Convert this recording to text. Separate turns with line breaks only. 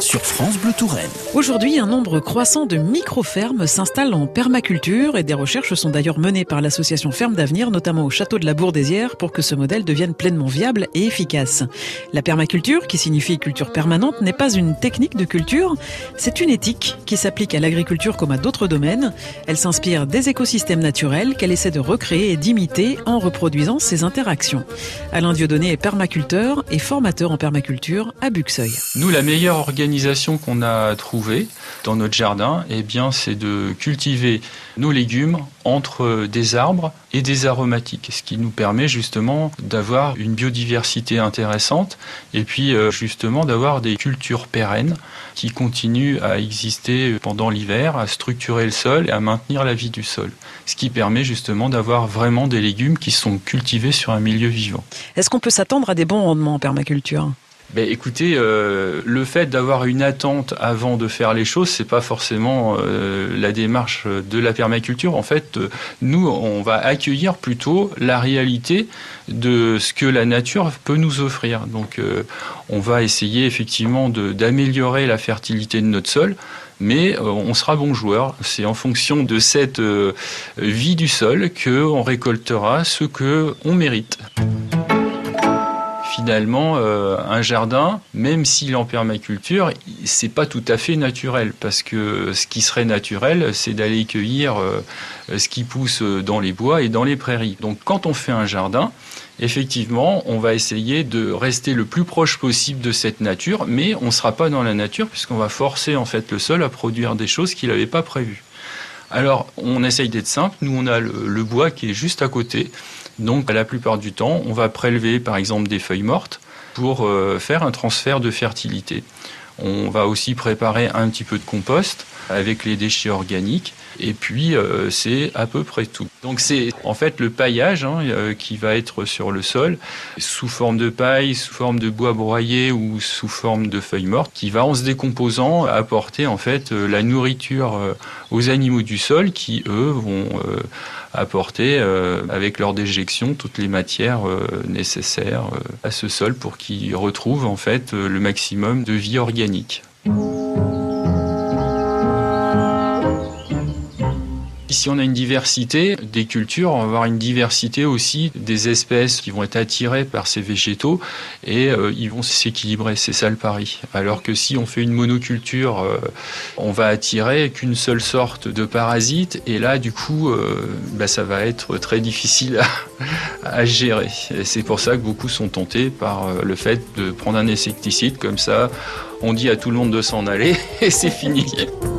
sur France Bleu Touraine.
Aujourd'hui, un nombre croissant de micro-fermes s'installent en permaculture et des recherches sont d'ailleurs menées par l'association Ferme d'Avenir, notamment au château de la Bourdesière, pour que ce modèle devienne pleinement viable et efficace. La permaculture, qui signifie culture permanente, n'est pas une technique de culture, c'est une éthique qui s'applique à l'agriculture comme à d'autres domaines. Elle s'inspire des écosystèmes naturels qu'elle essaie de recréer et d'imiter en reproduisant ses interactions. Alain Dieudonné est permaculteur et formateur en permaculture à Buxeuil.
Nous, la meilleure organisation l'organisation qu'on a trouvée dans notre jardin, eh bien, c'est de cultiver nos légumes entre des arbres et des aromatiques, ce qui nous permet justement d'avoir une biodiversité intéressante et puis euh, justement d'avoir des cultures pérennes qui continuent à exister pendant l'hiver, à structurer le sol et à maintenir la vie du sol, ce qui permet justement d'avoir vraiment des légumes qui sont cultivés sur un milieu vivant.
Est-ce qu'on peut s'attendre à des bons rendements en permaculture?
Ben, écoutez, euh, le fait d'avoir une attente avant de faire les choses, c'est pas forcément euh, la démarche de la permaculture. En fait, euh, nous, on va accueillir plutôt la réalité de ce que la nature peut nous offrir. Donc, on va essayer effectivement d'améliorer la fertilité de notre sol mais on sera bon joueur. C'est en fonction de cette vie du sol qu'on récoltera ce que on mérite finalement, euh, un jardin, même s'il est en permaculture, c'est pas tout à fait naturel parce que ce qui serait naturel, c'est d'aller cueillir euh, ce qui pousse dans les bois et dans les prairies. Donc, quand on fait un jardin, effectivement, on va essayer de rester le plus proche possible de cette nature, mais on ne sera pas dans la nature puisqu'on va forcer en fait le sol à produire des choses qu'il n'avait pas prévues. Alors, on essaye d'être simple. Nous, on a le bois qui est juste à côté. Donc, la plupart du temps, on va prélever par exemple des feuilles mortes pour euh, faire un transfert de fertilité. On va aussi préparer un petit peu de compost avec les déchets organiques. Et puis, euh, c'est à peu près tout. Donc, c'est en fait le paillage hein, euh, qui va être sur le sol, sous forme de paille, sous forme de bois broyé ou sous forme de feuilles mortes, qui va, en se décomposant, apporter en fait la nourriture aux animaux du sol qui, eux, vont apporter euh, avec leur déjection toutes les matières euh, nécessaires euh, à ce sol pour qu'il retrouve en fait le maximum de vie organique. Si on a une diversité des cultures, on va avoir une diversité aussi des espèces qui vont être attirées par ces végétaux et euh, ils vont s'équilibrer. C'est ça le pari. Alors que si on fait une monoculture, euh, on va attirer qu'une seule sorte de parasite et là, du coup, euh, bah, ça va être très difficile à, à gérer. c'est pour ça que beaucoup sont tentés par le fait de prendre un insecticide comme ça. On dit à tout le monde de s'en aller et c'est fini.